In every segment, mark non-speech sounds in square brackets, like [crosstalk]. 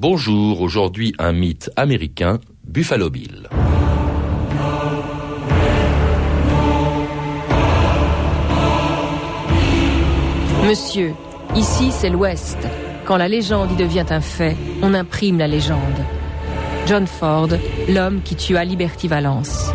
Bonjour, aujourd'hui un mythe américain, Buffalo Bill. Monsieur, ici c'est l'Ouest. Quand la légende y devient un fait, on imprime la légende. John Ford, l'homme qui tua Liberty Valence.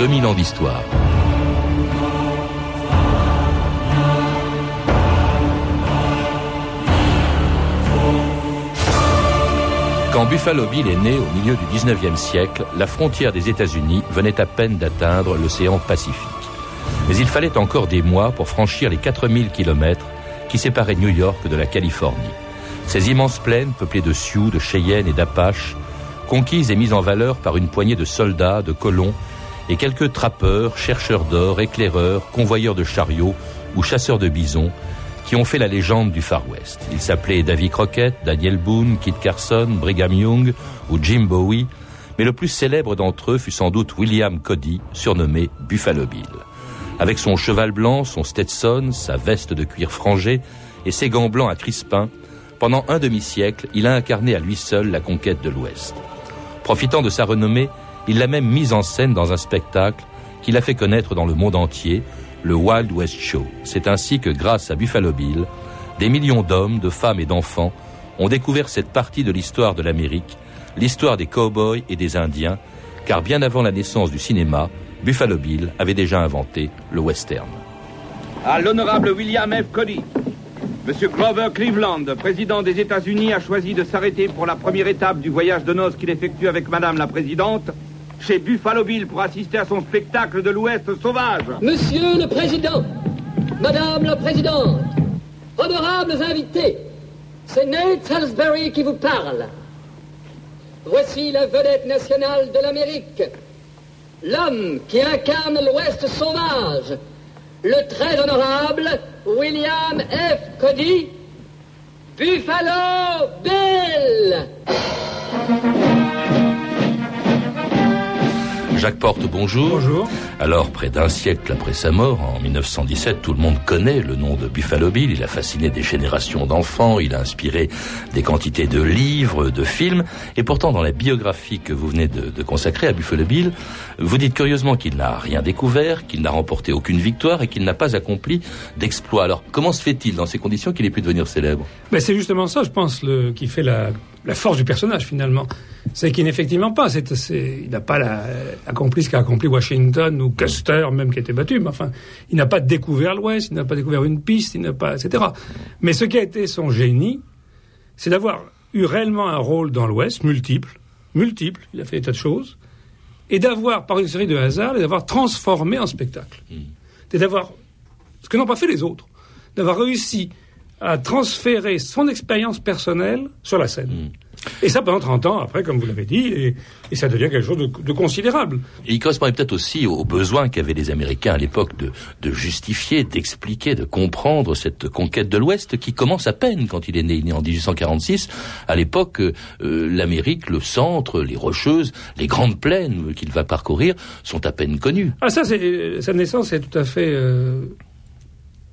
Ans d'histoire. Quand Buffalo Bill est né au milieu du 19e siècle, la frontière des États-Unis venait à peine d'atteindre l'océan Pacifique. Mais il fallait encore des mois pour franchir les 4000 kilomètres qui séparaient New York de la Californie. Ces immenses plaines peuplées de Sioux, de Cheyennes et d'Apaches, conquises et mises en valeur par une poignée de soldats, de colons et quelques trappeurs, chercheurs d'or, éclaireurs, convoyeurs de chariots ou chasseurs de bisons qui ont fait la légende du Far West. Ils s'appelaient Davy Crockett, Daniel Boone, Kit Carson, Brigham Young ou Jim Bowie, mais le plus célèbre d'entre eux fut sans doute William Cody, surnommé Buffalo Bill. Avec son cheval blanc, son Stetson, sa veste de cuir frangé et ses gants blancs à crispin, pendant un demi-siècle, il a incarné à lui seul la conquête de l'Ouest. Profitant de sa renommée, il l'a même mise en scène dans un spectacle qu'il a fait connaître dans le monde entier, le Wild West Show. C'est ainsi que grâce à Buffalo Bill, des millions d'hommes, de femmes et d'enfants ont découvert cette partie de l'histoire de l'Amérique, l'histoire des cowboys et des Indiens, car bien avant la naissance du cinéma, Buffalo Bill avait déjà inventé le western. À l'honorable William F. Cody, Monsieur Grover Cleveland, président des États-Unis, a choisi de s'arrêter pour la première étape du voyage de noces qu'il effectue avec Madame la Présidente chez Buffalo Bill pour assister à son spectacle de l'Ouest sauvage. Monsieur le Président, Madame la Présidente, honorables invités, c'est Nate Salisbury qui vous parle. Voici la vedette nationale de l'Amérique, l'homme qui incarne l'Ouest sauvage, le très honorable William F. Cody, Buffalo Bill. Jacques Porte, bonjour. Bonjour. Alors, près d'un siècle après sa mort, en 1917, tout le monde connaît le nom de Buffalo Bill. Il a fasciné des générations d'enfants, il a inspiré des quantités de livres, de films. Et pourtant, dans la biographie que vous venez de, consacrer à Buffalo Bill, vous dites curieusement qu'il n'a rien découvert, qu'il n'a remporté aucune victoire et qu'il n'a pas accompli d'exploit. Alors, comment se fait-il dans ces conditions qu'il ait pu devenir célèbre? Ben, C'est justement ça, je pense, le, qui fait la, la force du personnage finalement. C'est qu'il n'effectivement pas, c'est, il n'a pas la, accompli ce qu'a accompli Washington ou Custer même qui était battu, mais enfin, il n'a pas découvert l'Ouest, il n'a pas découvert une piste, il n'a pas, etc. Mais ce qui a été son génie, c'est d'avoir eu réellement un rôle dans l'Ouest, multiple, multiple, il a fait des tas de choses, et d'avoir, par une série de hasards, et d'avoir transformé en spectacle. Mm. Et d'avoir, ce que n'ont pas fait les autres, d'avoir réussi à transférer son expérience personnelle sur la scène. Mm. Et ça pendant 30 ans après, comme vous l'avez dit, et, ça devient quelque chose de, considérable. Et il correspondait peut-être aussi aux besoins qu'avaient les Américains à l'époque de, de justifier, d'expliquer, de comprendre cette conquête de l'Ouest qui commence à peine quand il est né, né en 1846. À l'époque, euh, l'Amérique, le centre, les Rocheuses, les grandes plaines qu'il va parcourir sont à peine connues. Ah ça, c'est, sa naissance est tout à fait... Euh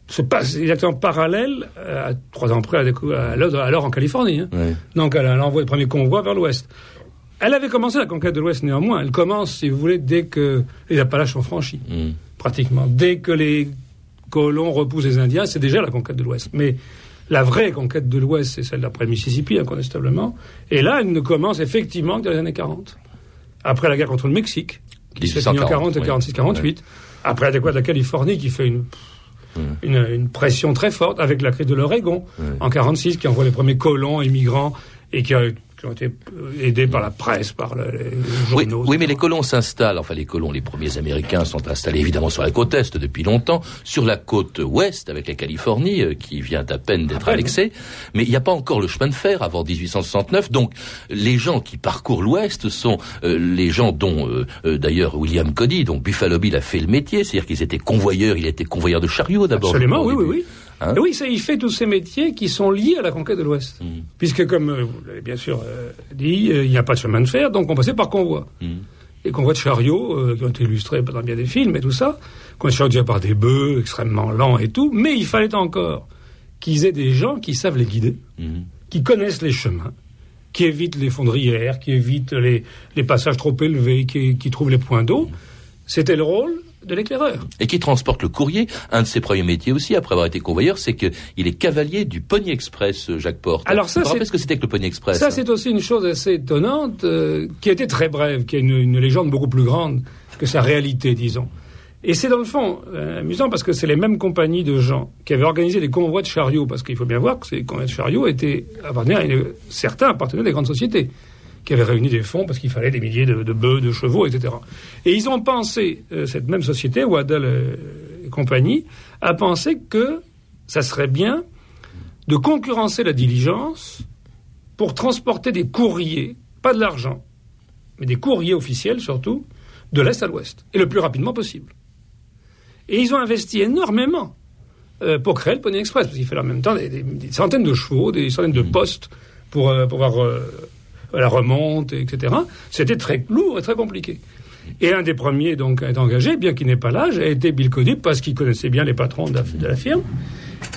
se passe exactement parallèle à trois ans après, à, alors en Californie. Hein. Donc elle, envoie le premier convoi vers l'ouest. Elle avait commencé la conquête de l'ouest néanmoins. Elle commence, si vous voulez, dès que les Appalaches sont franchis, mm. pratiquement. Dès que les colons repoussent les Indiens, c'est déjà la conquête de l'ouest. Mais la vraie conquête de l'ouest, c'est celle d'après le Mississippi, incontestablement. Et là, elle ne commence effectivement que dans les années 40. Après la guerre contre le Mexique, qui se fait en 40 et 46-48. Après la découverte de la Californie, qui fait une une, pression très forte avec la crise de l'Oregon en 46 qui envoie les premiers colons immigrants et qui a qui ont été aidés par la presse, par le, les Oui, journaux. oui, mais les colons s'installent, enfin les colons, les premiers Américains sont installés évidemment sur la côte Est depuis longtemps, sur la côte Ouest avec la Californie euh, qui vient à peine d'être annexée, mais il n'y a pas encore le chemin de fer avant 1869, donc les gens qui parcourent l'Ouest sont euh, les gens dont euh, euh, d'ailleurs William Cody, dont Buffalo Bill a fait le métier, c'est-à-dire qu'ils étaient convoyeurs, il était convoyeur de chariots d'abord. Absolument, oui, oui, oui. Hein Et oui, ça, il fait tous ces métiers qui sont liés à la conquête de l'Ouest. Mhm. Puisque, comme euh, vous l'avez bien sûr euh, dit, euh, il n'y a pas de chemin de fer, donc on passait par convoi. Mhm. Les convois de chariots, qui ont été illustrés dans bien des films et tout ça, convois de chariots déjà par des bœufs extrêmement lents et tout, mais il fallait encore qu'ils aient des gens qui savent les guider, Mhm. qui connaissent les chemins, qui évitent les fondrières, qui évitent les, les passages trop élevés, qui, qui trouvent les points d'eau. C'était le rôle de l'éclaireur. et qui transporte le courrier. Un de ses premiers métiers aussi, après avoir été convoyeur, c'est qu'il est cavalier du Pony Express, euh, Jacques Porte. Alors ça, c'est- ce que c'était que le Pony Express Ça, hein c'est aussi une chose assez étonnante, euh, qui été très brève, qui a une, une légende beaucoup plus grande que sa réalité, disons. Et c'est dans le fond euh, amusant parce que c'est les mêmes compagnies de gens qui avaient organisé des convois de chariots, parce qu'il faut bien voir que ces convois de chariots étaient appartenaient à une- certains appartenaient à des grandes sociétés qui avaient réuni des fonds parce qu'il fallait des milliers de, de bœufs, de chevaux, etc. Et ils ont pensé, euh, cette même société, Waddell euh, et compagnie, a pensé que ça serait bien de concurrencer la diligence pour transporter des courriers, pas de l'argent, mais des courriers officiels surtout, de l'Est à l'Ouest, et le plus rapidement possible. Et ils ont investi énormément euh, pour créer le Pony Express, parce qu'il fallait en même temps des, des- des centaines de chevaux, des centaines de postes pour euh, pouvoir euh, la remonte, etc. C'était très lourd et très compliqué. Et un des premiers donc à être engagé, bien qu'il n'ait pas l'âge, a été Bill Cody, parce qu'il connaissait bien les patrons de la, de la firme.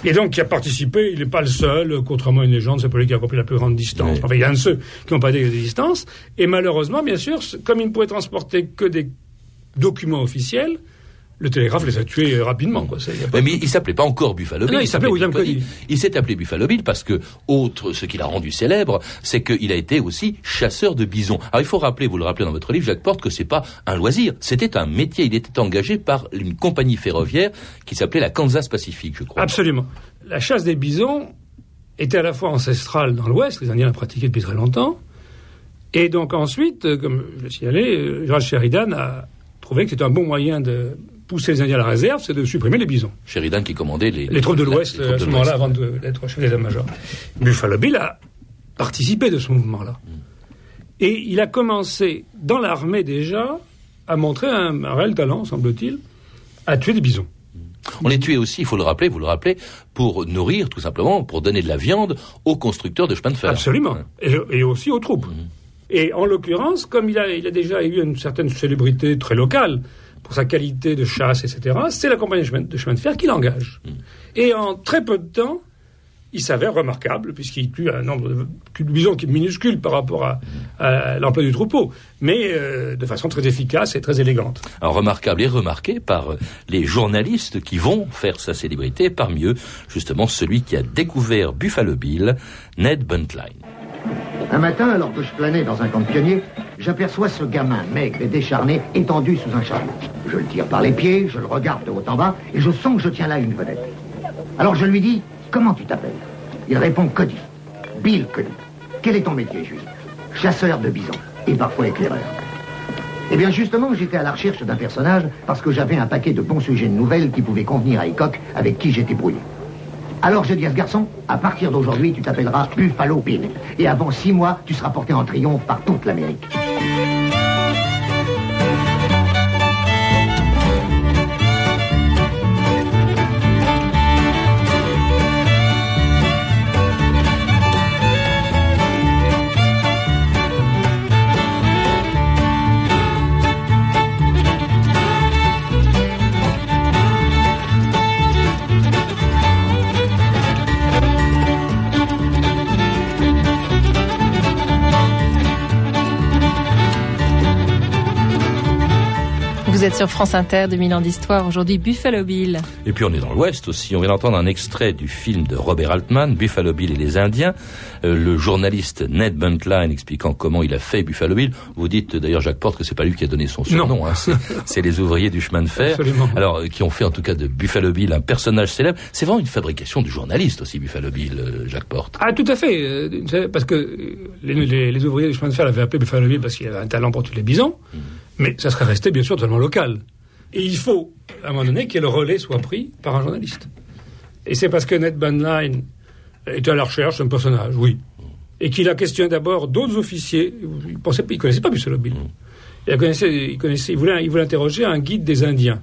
Et donc, qui a participé, il n'est pas le seul, contrairement à une légende, c'est pas lui qui a accompli la plus grande distance. Oui. Enfin, il y a un de ceux qui n'ont pas des, distances. Et malheureusement, bien sûr, comme il ne pouvait transporter que des documents officiels, le télégraphe les a tués rapidement. Quoi. Ça, pas- mais il s'appelait pas encore Buffalo Bill. Non, il s'appelait William Cody. Il s'est appelé Buffalo Bill parce que, autre, ce qui l'a rendu célèbre, c'est qu'il a été aussi chasseur de bisons. Alors il faut rappeler, vous le rappelez dans votre livre, Jacques Porte, que c'est pas un loisir, c'était un métier. Il était engagé par une compagnie ferroviaire qui s'appelait la Kansas Pacific, je crois. Absolument. La chasse des bisons était à la fois ancestrale dans l'Ouest, les Indiens la pratiquaient depuis très longtemps, et donc ensuite, euh, comme je l'ai signalé, euh, George Sheridan a trouvé que c'était un bon moyen de pousser les Indiens à la réserve, c'est de supprimer les bisons. Sheridan qui commandait les, Les troupes de l'Ouest, [laughs] à ce moment-là, avant d'être chef d'état-major. Buffalo Bill a participé de ce mouvement-là. Et il a commencé, dans l'armée déjà, à montrer un, un réel talent, semble-t-il, à tuer des bisons. On les tuait aussi, il faut le rappeler, vous le rappelez, pour nourrir, tout simplement, pour donner de la viande aux constructeurs de chemin de fer. Absolument. Et, et aussi aux troupes. Et en l'occurrence, comme il a, il a déjà eu une certaine célébrité très locale pour sa qualité de chasse, etc., c'est la compagnie de chemin de, chemin de fer qui l'engage. Et en très peu de temps, il s'avère remarquable, puisqu'il tue un nombre de, de bisons qui est minuscule par rapport à, à l'emploi du troupeau, mais euh, de façon très efficace et très élégante. Alors, remarquable et remarqué par euh, les journalistes qui vont faire sa célébrité, parmi eux, justement, celui qui a découvert Buffalo Bill, Ned Buntline. Un matin, alors que je planais dans un camp de pionniers, j'aperçois ce gamin maigre et décharné étendu sous un chariot. Je le tire par les pieds, je le regarde de haut en bas et je sens que je tiens là une vedette. Alors je lui dis Comment tu t'appelles? Il répond Cody. Bill Cody. Quel est ton métier, juif Chasseur de bisons et parfois éclaireur. Eh bien, justement, j'étais à la recherche d'un personnage parce que j'avais un paquet de bons sujets de nouvelles qui pouvaient convenir à Hickok avec qui j'étais brouillé. Alors je dis à ce garçon, à partir d'aujourd'hui, tu t'appelleras Buffalo Bill. Et avant six mois, tu seras porté en triomphe par toute l'Amérique. Thank you. Vous êtes sur France Inter, 2000 ans d'histoire, aujourd'hui Buffalo Bill. Et puis on est dans l'Ouest aussi, on vient d'entendre un extrait du film de Robert Altman, Buffalo Bill et les Indiens, euh, le journaliste Ned Buntline expliquant comment il a fait Buffalo Bill. Vous dites d'ailleurs Jacques Porte que c'est pas lui qui a donné son surnom, hein, c'est les ouvriers du chemin de fer, Absolument. alors euh, qui ont fait en tout cas de Buffalo Bill un personnage célèbre. C'est vraiment une fabrication du journaliste aussi Buffalo Bill, euh, Jacques Porte. Ah, tout à fait. euh, Parce que les, les- les ouvriers du chemin de fer l'avaient appelé Buffalo Bill parce qu'il avait un talent pour tous les bisons. Mais ça serait resté, bien sûr, totalement local. Et il faut, à un moment donné, que le relais soit pris par un journaliste. Et c'est parce que Ned Bunline était à la recherche d'un personnage, oui. Et qu'il a questionné d'abord d'autres officiers. Il il connaissait pas Buffalo Bill. Il il connaissait, il voulait, il voulait interroger un guide des Indiens.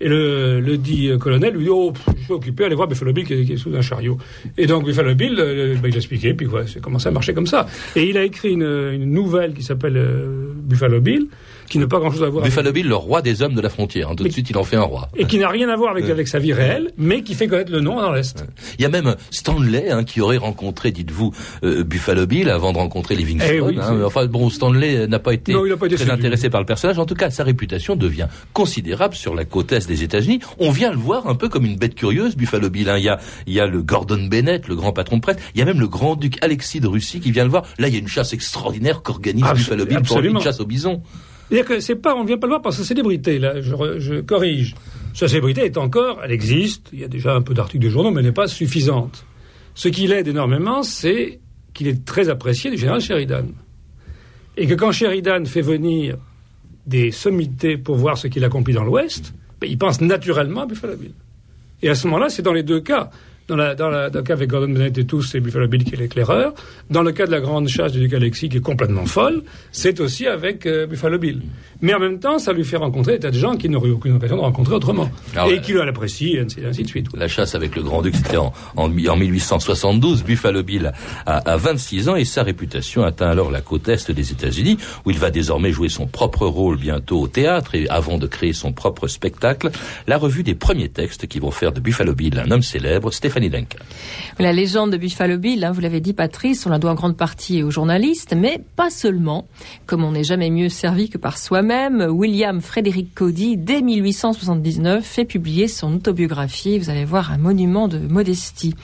Et le, dit euh, colonel lui dit Oh, je suis occupé, allez voir Buffalo Bill qui est, est sous un chariot. Et donc Buffalo Bill, euh, bah, il a expliqué, puis voilà, c'est commencé à marcher comme ça. Et il a écrit une, une nouvelle qui s'appelle euh, Buffalo Bill, qui n'a pas grand-chose à voir avec- Buffalo Bill, le roi des hommes de la frontière. hein. Tout de suite, il en fait un roi. et qui n'a rien à voir avec, avec sa vie réelle, mais qui fait connaître le nom dans l'Est. Il y a même Stanley hein, qui aurait rencontré, dites-vous, euh, Buffalo Bill avant de rencontrer Livingstone. Eh oui, hein. Enfin bon, Stanley euh, n'a pas été Non, pas très séduit. intéressé par le personnage. En tout cas, sa réputation devient considérable sur la côte est des États-Unis. On vient le voir un peu comme une bête curieuse, Buffalo Bill. hein. Il y a, il y a le Gordon Bennett, le grand patron de presse. Il y a même le grand-duc Alexis de Russie qui vient le voir. Là, il y a une chasse extraordinaire qu'organise Buffalo Bill pour une chasse au bison. C'est-à-dire que c'est pas, on vient pas le voir par sa célébrité, là, je corrige. Sa célébrité est encore, elle existe, il y a déjà un peu d'articles de journaux, mais elle n'est pas suffisante. Ce qui l'aide énormément, c'est qu'il est très apprécié du général Sheridan. Et que quand Sheridan fait venir des sommités pour voir ce qu'il accomplit dans l'Ouest, ben, il pense naturellement à Buffalo Bill. Et à ce moment-là, c'est dans les deux cas. Dans, la, dans, la, dans le cas avec Gordon Bennett et tous, c'est Buffalo Bill qui est l'éclaireur. Dans le cas de la grande chasse du duc Alexis, qui est complètement folle, c'est aussi avec euh, Buffalo Bill. Mais en même temps, ça lui fait rencontrer des tas de gens qui n'auraient eu aucune occasion de rencontrer autrement. Ah et qui l'apprécient, et ainsi, de suite. La chasse avec le Grand-Duc, c'était en, en, en 1872. Buffalo Bill a, a 26 ans et sa réputation atteint alors la côte est des États-Unis, où il va désormais jouer son propre rôle bientôt au théâtre et avant de créer son propre spectacle. La revue des premiers textes qui vont faire de Buffalo Bill un homme célèbre, La légende de Buffalo Bill, hein, vous l'avez dit Patrice, on la doit en grande partie aux journalistes, mais pas seulement. Comme on n'est jamais mieux servi que par soi-même, William Frederick Cody, dès 1879, fait publier son autobiographie. Vous allez voir un monument de modestie.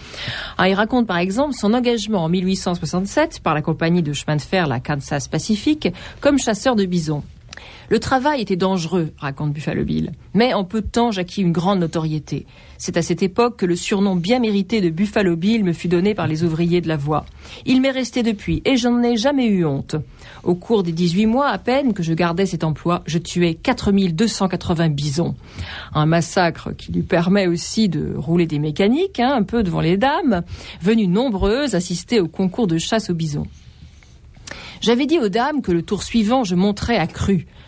Ah, il raconte par exemple son engagement en 1867 par la compagnie de chemin de fer, la Kansas Pacific, comme chasseur de bisons. Le travail était dangereux, raconte Buffalo Bill, mais en peu de temps j'acquis une grande notoriété. C'est à cette époque que le surnom bien mérité de Buffalo Bill me fut donné par les ouvriers de la voie. Il m'est resté depuis et j'en ai jamais eu honte. Au cours des 18 mois à peine que je gardais cet emploi, je tuais 4280 bisons. Un massacre qui lui permet aussi de rouler des mécaniques, hein, un peu devant les dames, venues nombreuses assister au concours de chasse aux bisons. J'avais dit aux dames que le tour suivant, je monterais à.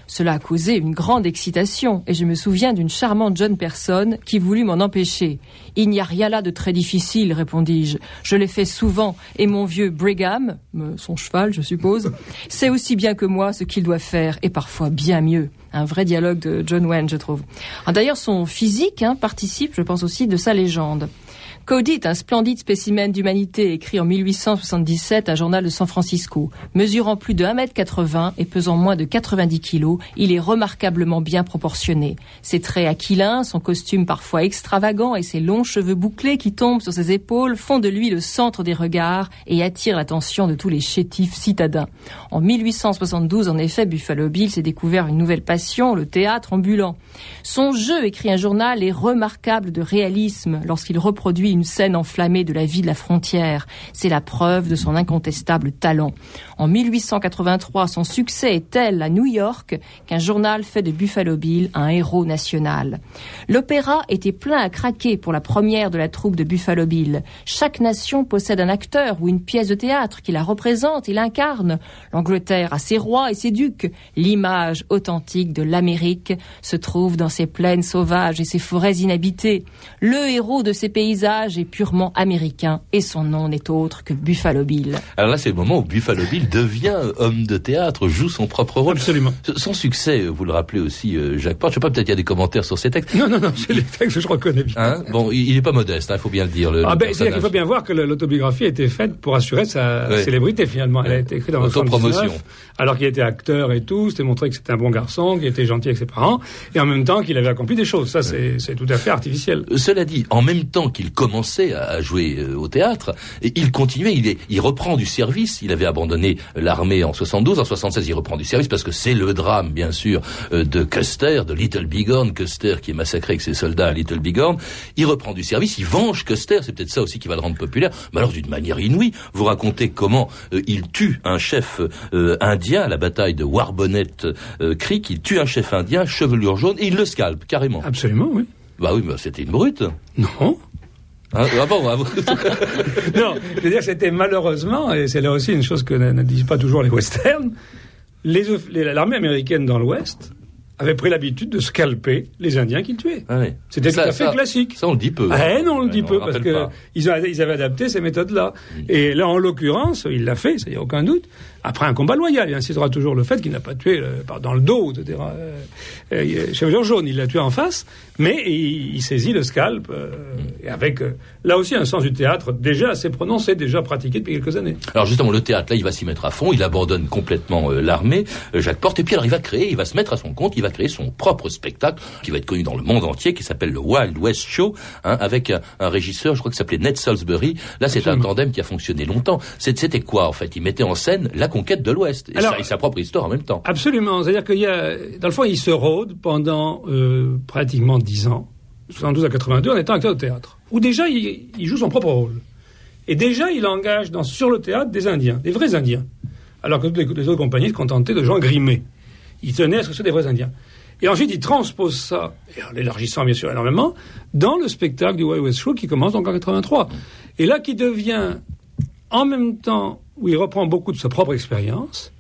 Cela a causé une grande excitation et je me souviens d'une charmante jeune personne qui voulut m'en empêcher. Il n'y a rien là de très difficile, répondis-je. Je l'ai fait souvent et mon vieux Brigham, euh, son cheval, je suppose, sait aussi bien que moi ce qu'il doit faire et parfois bien mieux. Un vrai dialogue de John Wayne, je trouve. Ah, D'ailleurs, son physique hein, participe, je pense aussi, de sa légende. Cody est un splendide spécimen d'humanité écrit en 1877 à un journal de San Francisco. Mesurant plus de 1m80 et pesant moins de 90 kg, il est remarquablement bien proportionné. Ses traits aquilins, son costume parfois extravagant et ses longs cheveux bouclés qui tombent sur ses épaules font de lui le centre des regards et attirent l'attention de tous les chétifs citadins. En 1872, en effet, Buffalo Bill s'est découvert une nouvelle passion, le théâtre ambulant. Son jeu, écrit un journal, est remarquable de réalisme lorsqu'il reproduit une scène enflammée de la vie de la frontière. C'est la preuve de son incontestable talent. En 1883, son succès est tel à New York qu'un journal fait de Buffalo Bill un héros national. L'opéra était plein à craquer pour la première de la troupe de Buffalo Bill. Chaque nation possède un acteur ou une pièce de théâtre qui la représente et l'incarne. L'Angleterre a ses rois et ses ducs. L'image authentique de l'Amérique se trouve dans ses plaines sauvages et ses forêts inhabitées. Le héros de ces paysages et purement américain, et son nom n'est autre que Buffalo Bill. Alors là, c'est le moment où Buffalo Bill devient homme de théâtre, joue son propre rôle. Absolument. Son succès, vous le rappelez aussi, euh, Jacques Porte. Je sais pas, peut-être il y a des commentaires sur ces textes. Non, non, non, c'est les textes que je reconnais bien. Hein bon, il n'est pas modeste, il faut bien le dire. Le, ah ben, c'est-à-dire qu'il faut bien voir que l'autobiographie a été faite pour assurer sa Ouais. célébrité finalement. Elle a été écrite dans Autopromotion. 79, alors qu'il était acteur et tout, c'était montré que c'était un bon garçon, qu'il était gentil avec ses parents, et en même temps qu'il avait accompli des choses. Ça, c'est tout à fait artificiel. Euh, Cela dit, en même temps qu'il commençait à jouer euh, au théâtre, il continuait, il reprend du service. Il avait abandonné l'armée en 72, en 76 il reprend du service parce que c'est le drame, bien sûr, euh, de Custer, de Little Bighorn, Custer qui est massacré avec ses soldats à Little Bighorn. Il reprend du service, il venge Custer, c'est peut-être ça aussi qui va le rendre populaire, mais alors d'une manière inouïe. Vous racontez comment euh, il tue un chef euh, indien à la bataille de Warbonnet Creek, il tue un chef indien, chevelure jaune, et il le scalpe carrément. Absolument, oui. Bah oui, mais c'était une brute. Non. Ah bon, ah [laughs] bon. non, je veux dire, c'était malheureusement, et c'est là aussi une chose que ne, disent pas toujours les westerns, l'armée américaine dans l'Ouest avait pris l'habitude de scalper les Indiens qu'ils tuaient. Ah oui. C'était tout à fait ça- classique. Ça, on le dit peu. Ah non, on le dit peu, parce. Mm. ils, avaient adapté ces méthodes-là. Et là, en l'occurrence, il l'a fait, ça y a aucun doute. Après un combat loyal, il insistera toujours le fait qu'il n'a pas tué euh, dans le dos, etc. Euh, euh, Chevalier jaune, il l'a tué en face, mais il, saisit le scalp, et avec là aussi un sens du théâtre déjà assez prononcé, déjà pratiqué depuis quelques années. Alors justement, le théâtre, là, il va s'y mettre à fond. Il abandonne complètement l'armée, Jacques Porte. Et puis alors, il va créer, il va se mettre à son compte. Il va créer son propre spectacle qui va être connu dans le monde entier, qui s'appelle le Wild West Show, hein, avec un, un régisseur, je crois que s'appelait Ned Salisbury. Là, c'est un tandem qui a fonctionné longtemps. C'était quoi en fait? Il mettait en scène la conquête de l'Ouest et, Alors- sa, et sa propre histoire en même temps. Absolument. C'est-à-dire qu'il y a, dans le fond, il se rôde pendant euh, pratiquement dix ans, 72 à 82, en étant acteur de théâtre. Où déjà, il, il joue son propre rôle. Et déjà, il engage dans, sur le théâtre des Indiens, des vrais Indiens. Alors que toutes les, les autres compagnies se contentaient de gens grimés. Il tenait à ce que ce soit des vrais Indiens. Et ensuite, il transpose ça, et en l'élargissant bien sûr énormément, dans le spectacle du Wild West Show qui commence donc en 83. Et là, qui devient, en même temps où il reprend beaucoup de sa propre expérience,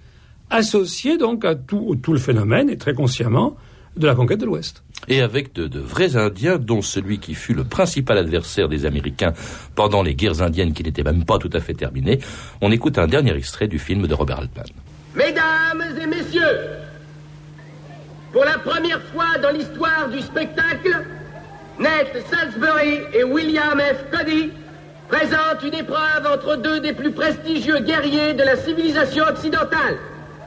associé donc à tout, tout le phénomène, et très consciemment, de la conquête de l'Ouest. et avec de, de vrais Indiens, dont celui qui fut le principal adversaire des Américains pendant les guerres indiennes qui n'étaient même pas tout à fait terminées. On écoute un dernier extrait du film de Robert Altman. Mesdames et messieurs, pour la première fois dans l'histoire du spectacle, Ned Salisbury et William F. Cody présentent une épreuve entre deux des plus prestigieux guerriers de la civilisation occidentale.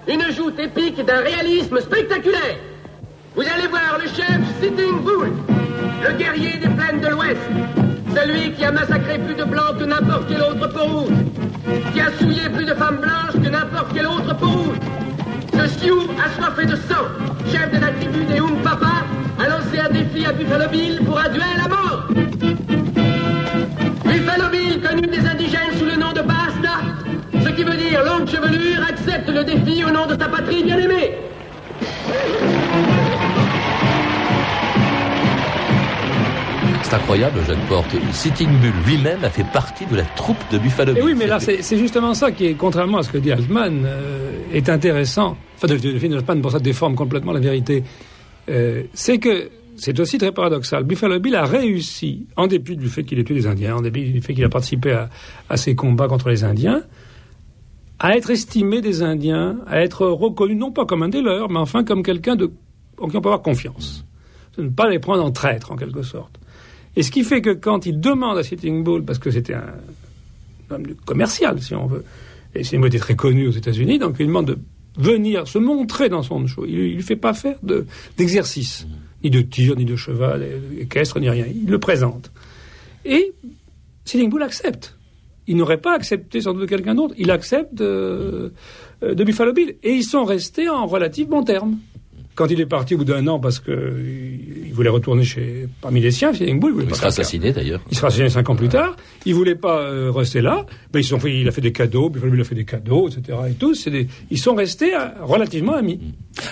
Une joute épique d'un réalisme spectaculaire. Vous allez voir le chef Sitting Bull, le guerrier des plaines de l'Ouest, celui qui a massacré plus de blancs que n'importe quel autre peau rouge, qui a souillé plus de femmes blanches que n'importe quel autre peau rouge. Ce Sioux assoiffé de sang, chef de la tribu des Papa, a lancé un défi à Buffalo Bill pour un duel à mort. Buffalo Bill, connu des indigènes sous le nom de Basta, ce qui veut dire longue chevelure, accepte le défi au nom de sa patrie bien-aimée. C'est incroyable, Jeanne Porte. Sitting Bull lui-même a fait partie de la troupe de Buffalo Et Bill. oui, mais là, c'est justement ça qui est, contrairement à ce que dit Altman, euh, est intéressant. Enfin, le, le film d'Altman, pour ça, déforme complètement la vérité. Euh, c'est que c'est aussi très paradoxal. Buffalo Bill a réussi, en dépit du fait qu'il ait tué des Indiens, en dépit du fait qu'il a participé à, à ces combats contre les Indiens, à être estimé des Indiens, à être reconnu non pas comme un des leurs, mais enfin comme quelqu'un de en qui on peut avoir confiance. De ne pas les prendre en traître, en quelque sorte. Et ce qui fait que quand il demande à Sitting Bull, parce que c'était un homme commercial, si on veut, et Sitting Bull était très connu aux États-Unis, donc il demande de venir se montrer dans son show. Il ne lui fait pas faire de- d'exercice, ni de tir, ni de cheval, équestre, ni rien. Il le présente. Et Sitting Bull accepte. Il n'aurait pas accepté sans doute quelqu'un d'autre. Il accepte euh, euh, de Buffalo Bill. Et ils sont restés en relatif bon terme. Quand il est parti au bout d'un an parce que il il voulait retourner chez parmi les siens, Sitting Bull, il voulait Il pas sera assassiné d'ailleurs. il sera assassiné cinq ans plus tard. Il voulait pas euh, rester là. Ben, ils sont fait, il a fait des cadeaux, Buffalo Bill a fait des cadeaux, etc. Et des, ils sont restés relativement amis.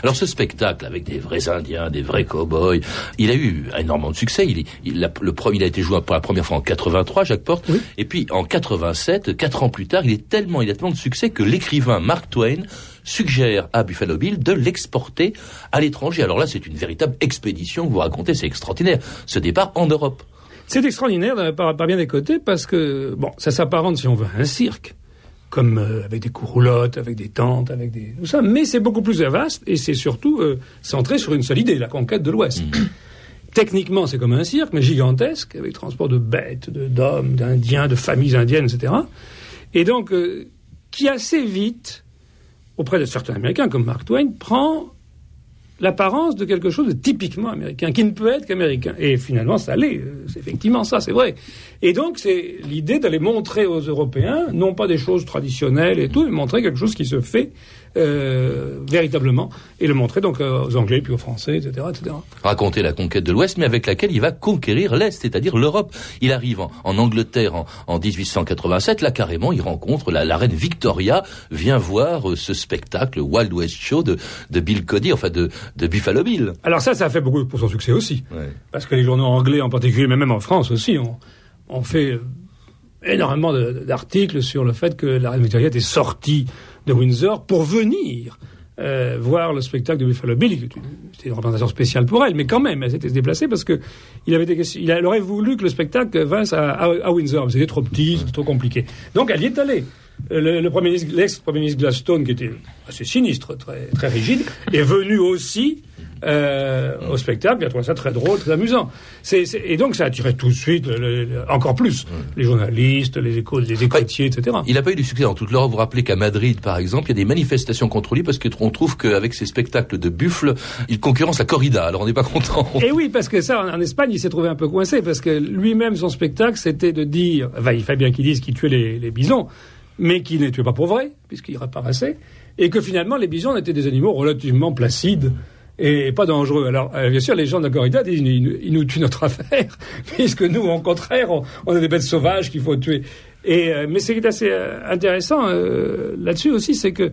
Alors ce spectacle avec des vrais Indiens, des vrais cow-boys, il a eu énormément de succès. Il, il, a, le, premier- il a été joué pour la première fois en 83, Jacques Porte. Oui. Et puis en 87, quatre ans plus tard, il est tellement, il a tellement de succès que l'écrivain Mark Twain suggère à Buffalo Bill de l'exporter à l'étranger. Alors là, c'est une véritable expédition que vous racontez, c'est extraordinaire. Ce départ en Europe. C'est extraordinaire euh, par, par bien des côtés parce que, bon, ça s'apparente, si on veut, à un cirque, comme euh, avec des couroulottes, avec des tentes, avec des... tout ça, mais c'est beaucoup plus vaste et c'est surtout euh, centré sur une seule idée, la conquête de l'Ouest. [clears throat] Techniquement, c'est comme un cirque, mais gigantesque, avec transport de bêtes, de- d'hommes, d'Indiens, de familles indiennes, etc. Et donc, euh, qui assez vite, auprès de certains Américains comme Mark Twain, prend l'apparence de quelque chose de typiquement américain, qui ne peut être qu'américain. Et finalement, ça l'est. C'est effectivement ça, c'est vrai. Et donc, c'est l'idée d'aller montrer aux Européens, non pas des choses traditionnelles et tout, mais montrer quelque chose qui se fait euh, véritablement, et le montrer donc euh, aux Anglais, puis aux Français, etc., etc. raconter la conquête de l'Ouest, mais avec laquelle il va conquérir l'Est, c'est-à-dire l'Europe. Il arrive en, en Angleterre en, en 1887, là carrément, il rencontre la, la reine Victoria, vient voir euh, ce spectacle Wild West Show de, de Bill Cody, enfin de, de Buffalo Bill. Alors ça, ça a fait beaucoup pour son succès aussi. Ouais. Parce que les journaux anglais en particulier, mais même en France aussi, ont, ont fait énormément d'articles sur le fait que la reine Victoria était sortie de Windsor pour venir euh, voir le spectacle de Buffalo Bill. C'était une représentation spéciale pour elle, mais quand même, elle s'était déplacée parce que il avait des il aurait voulu que le spectacle vinsse à, Windsor, c'était trop petit, c'était trop compliqué. Donc elle y est allée. Euh, Le, le premier ministre- l'ex-premier ministre Gladstone, qui était assez sinistre, très, très rigide, est venu aussi euh, au spectacle. Il a trouvé ça très drôle, très amusant. C'est- c'est- et donc ça a attiré tout de suite, le- le- le- encore plus, les journalistes, les, éco, les écotiers, etc. Il n'a pas eu du succès dans toute l'Europe. Vous vous rappelez qu'à Madrid, par exemple, il y a des manifestations contre lui parce qu'on trouve qu'avec ses spectacles de buffle, il concurrence la corrida. Alors on n'est pas content. Et oui, parce que ça, en, en Espagne, il s'est trouvé un peu coincé, parce que lui-même, son spectacle, c'était de dire, enfin, il fallait bien qu'il dise qu'il tuait les, les bisons, mais qu'il ne les tuait pas pour vrai, puisqu'il reparaissait, et que finalement, les bisons étaient des animaux relativement placides et pas dangereux. Alors, euh, bien sûr, les gens de la corrida disent, ils, nous- tuent notre [laughs] affaire, puisque nous, au contraire, on, on a des bêtes sauvages qu'il faut tuer. Et, euh, mais ce qui est assez euh, intéressant euh, là-dessus aussi, c'est que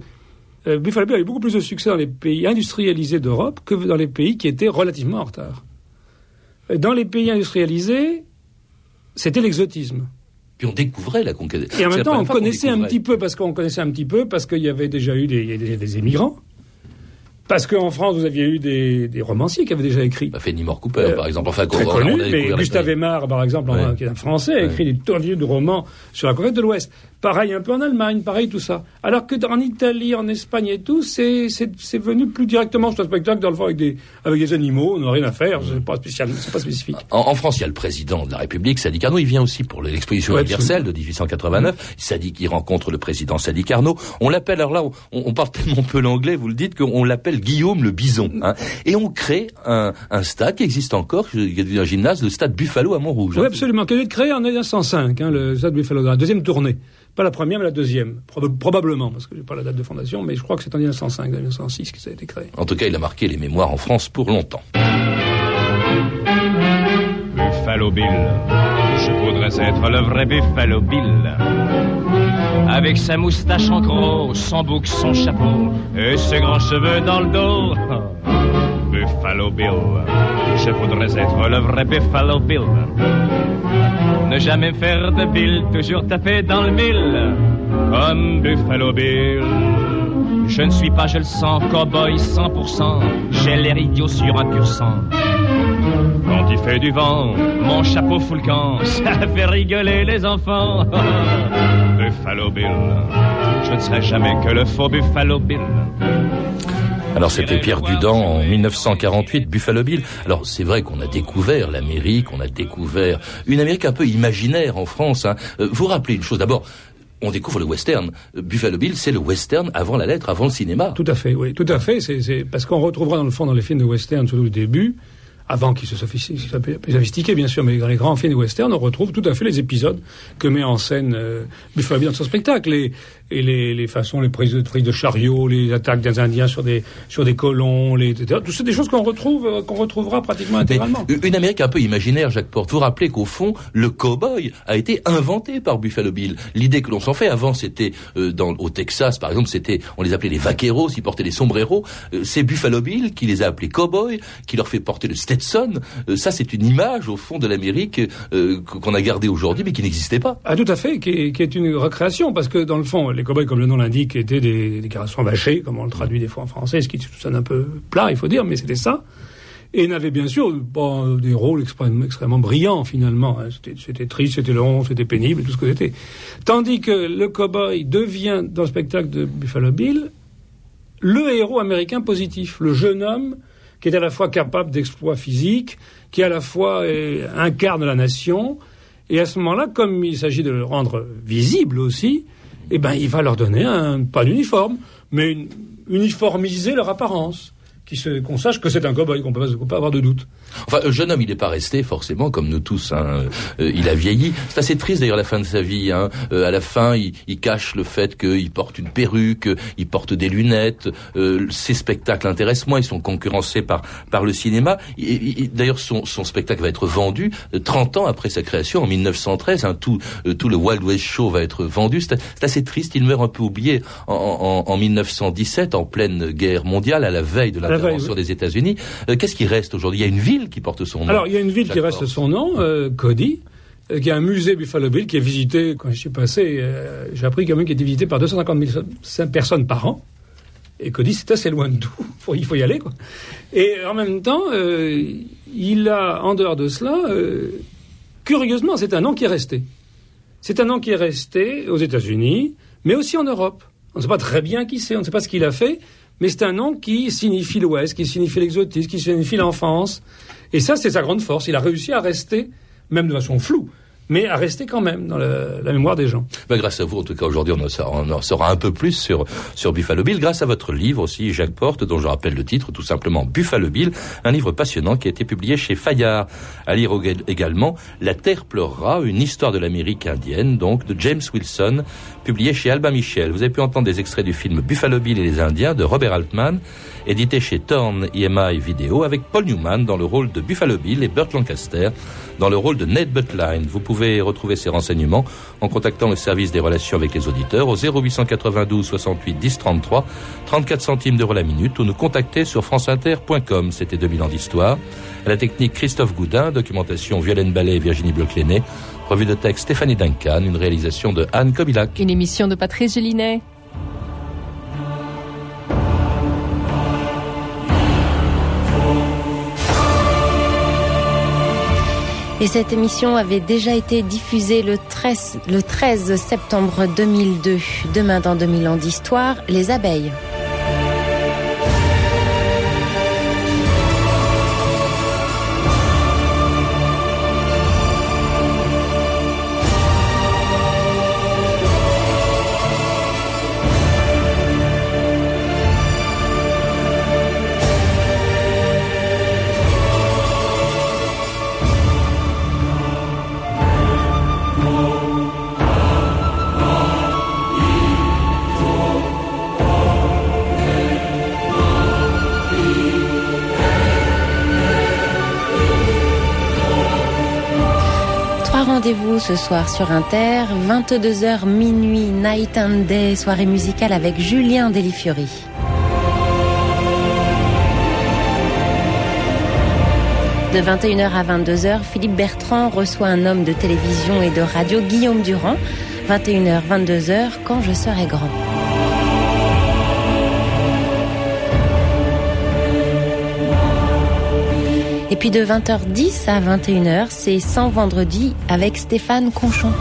euh, Buffalo Bill a eu beaucoup plus de succès dans les pays industrialisés d'Europe que dans les pays qui étaient relativement en retard. Dans les pays industrialisés, c'était l'exotisme. Puis on découvrait la conquête. Et en même temps, on connaissait un petit peu, parce qu'on connaissait un petit peu, parce qu'il y avait déjà eu des émigrants. Parce qu'en France, vous aviez eu des, des romanciers qui avaient déjà écrit. Bah, Fenimore Cooper, Euh, par exemple. Enfin, Très on connu, a mais Gustave. Aimard, par exemple, en- qui est un Français, a écrit des tonnes de romans sur la conquête de l'Ouest. Pareil un peu en Allemagne, pareil tout ça. Alors que en Italie, en Espagne et tout, c'est venu plus directement. C'est un spectacle dans le fond avec des avec des animaux, on n'a rien à faire, c'est pas spécial, c'est pas spécifique. En, en France, il y a le président de la République, Sadi Carnot. Il vient aussi pour l'exposition Ouais, universelle de 1889. Sadi qui rencontre le président Sadi Carnot. On l'appelle, alors là, on, on parle tellement peu l'anglais, vous le dites, qu'on l'appelle Guillaume le Bison. hein. Et on crée un, un stade qui existe encore, qui est devenu un gymnase, le stade Buffalo à Montrouge. Oui, absolument. Qui a été créé en 1905, hein, le Stade Buffalo, dans la deuxième tournée. Pas la première, mais la deuxième. Proba- probablement, parce que j'ai pas la date de fondation, mais je crois que c'est en 1905, 1906 que ça a été créé. En tout cas, il a marqué les mémoires en France pour longtemps. Buffalo Bill. Je voudrais être le vrai Buffalo Bill. Avec sa moustache en gros, son bouc, son chapeau et ses grands cheveux dans le dos. [laughs] Buffalo Bill. Je voudrais être le vrai Buffalo Bill. Ne jamais faire de Bill, toujours taper dans le mille. Comme Buffalo Bill. Je ne suis pas, je le sens, cowboy 100%. J'ai l'air idiot sur un pur sang. Quand il fait du vent, mon chapeau fout le camp, [laughs] ça fait rigoler les enfants. [laughs] Buffalo Bill, je ne serai jamais que le faux Buffalo Bill. Alors c'était Pierre Dudan en 1948, Buffalo Bill. Alors c'est vrai qu'on a découvert l'Amérique, on a découvert une Amérique un peu imaginaire en France. Hein. Euh, vous rappelez une chose d'abord. On découvre le western. Buffalo Bill, c'est le western avant la lettre, avant le cinéma. Tout à fait, oui, tout à fait. C'est, c'est parce qu'on retrouvera dans le fond dans les films de western, surtout le début, avant qu'ils se sophistiqués, bien sûr, mais dans les grands films western, on retrouve tout à fait les épisodes que met en scène euh, dans son spectacle, et les, les façons, les prises de, prises de chariots, les attaques des Indiens sur des sur des colons, les, etc. Tout ça, des choses qu'on retrouve, euh, qu'on retrouvera pratiquement Mais intégralement. une Amérique un peu imaginaire, Jacques Porte. Vous rappelez qu'au fond, le cow-boy a été inventé par Buffalo Bill. L'idée que l'on s'en fait, avant c'était euh, dans, au Texas, par exemple, c'était, on les appelait les vaqueros, ils portaient des sombreros. Euh, c'est Buffalo Bill qui les a appelés cow-boys, qui leur fait porter le Stetson. Euh, ça, c'est une image, au fond, de l'Amérique euh, qu'on a gardée aujourd'hui, mais qui n'existait pas. Ah, tout à fait, qui est, qui est une recréation, parce que dans le fond, les cow-boys, comme le nom l'indique, étaient des, des garçons vachés, comme on le traduit des fois en français, ce qui sonne un peu plat, il faut dire, mais c'était ça. et n'avaient bien sûr pas des rôles extrêmement, extrêmement brillants finalement. hein. C'était- triste, c'était long, c'était pénible, tout ce que c'était. Tandis que le cow-boy devient, dans le spectacle de Buffalo Bill, le héros américain positif, le jeune homme qui est à la fois capable d'exploits physiques, qui à la fois incarne la nation, et à ce moment-là, comme il s'agit de le rendre visible aussi, eh ben, il va leur donner un, pas d'uniforme, mais uniformiser leur apparence, qu'on sache que c'est un cow-boy, qu'on qu'on peut pas avoir de doute. Enfin, le jeune homme, il n'est pas resté forcément comme nous tous. Hein. Euh, il a vieilli. C'est assez triste d'ailleurs la fin de sa vie. Hein. Euh, à la fin, il, il cache le fait qu'il porte une perruque, il porte des lunettes. Euh, ses spectacles intéressent moins. Ils sont concurrencés par par le cinéma. D'ailleurs, son, son spectacle va être vendu euh, 30 ans après sa création, en 1913. Hein. Tout euh, tout le Wild West Show va être vendu. C'est assez triste. Il meurt un peu oublié en, en, en 1917, en pleine guerre mondiale, à la veille de la l'intervention des États-Unis. Euh, Qu'est-ce qui reste aujourd'hui? Il y a une ville qui porte son nom. Alors, il y a une ville qui reste Porte. son nom, euh, Cody, euh, qui a un musée Buffalo Bill qui est visité, quand je suis passé, euh, j'ai appris quand même qu'il était visité par 250 000 personnes par an. Et Cody, c'est assez loin de tout. [laughs] Il faut y aller, quoi. Et en même temps, euh, il a, en dehors de cela, euh, curieusement, c'est un nom qui est resté. C'est un nom qui est resté aux États-Unis, mais aussi en Europe. On ne sait pas très bien qui c'est, on ne sait pas ce qu'il a fait, mais c'est un nom qui signifie l'Ouest, qui signifie l'exotisme, qui signifie l'enfance. Et ça, c'est sa grande force. Il a réussi à rester, même de façon floue, mais à rester quand même dans la, la mémoire des gens. Ben, grâce à vous, en tout cas, aujourd'hui, on, on en saura un peu plus sur, sur Buffalo Bill, grâce à votre livre aussi, Jacques Porte, dont je rappelle le titre, tout simplement Buffalo Bill, un livre passionnant qui a été publié chez Fayard. À lire également La Terre pleurera, une histoire de l'Amérique indienne, donc, de James Wilson, publié chez Albin Michel. Vous avez pu entendre des extraits du film Buffalo Bill et les Indiens de Robert Altman, édité chez Thorne EMI Vidéo, avec Paul Newman dans le rôle de Buffalo Bill et Burt Lancaster dans le rôle de Ned Butline. Vous pouvez retrouver ces renseignements en contactant le service des relations avec les auditeurs au 0892 68 10 33, 34 centimes d'euros la minute ou nous contacter sur franceinter.com. C'était 2000 ans d'histoire. À la technique Christophe Goudin, documentation Violaine Ballet et Virginie Bloch-Léné, revue de texte Stéphanie Duncan, une réalisation de Anne Kobilac. Une émission de Patrice Gélinet. Et cette émission avait déjà été diffusée le 13, le 13 septembre 2002. Demain dans 2000 ans d'histoire, les abeilles. Ce soir sur Inter, 22h minuit, Night and Day, soirée musicale avec Julien Delifiori. De 21h à 22h, Philippe Bertrand reçoit un homme de télévision et de radio, Guillaume Durand. 21h, 22h, quand je serai grand. Et puis de 20h10 à 21h, c'est 100 vendredi avec Stéphane Conchon.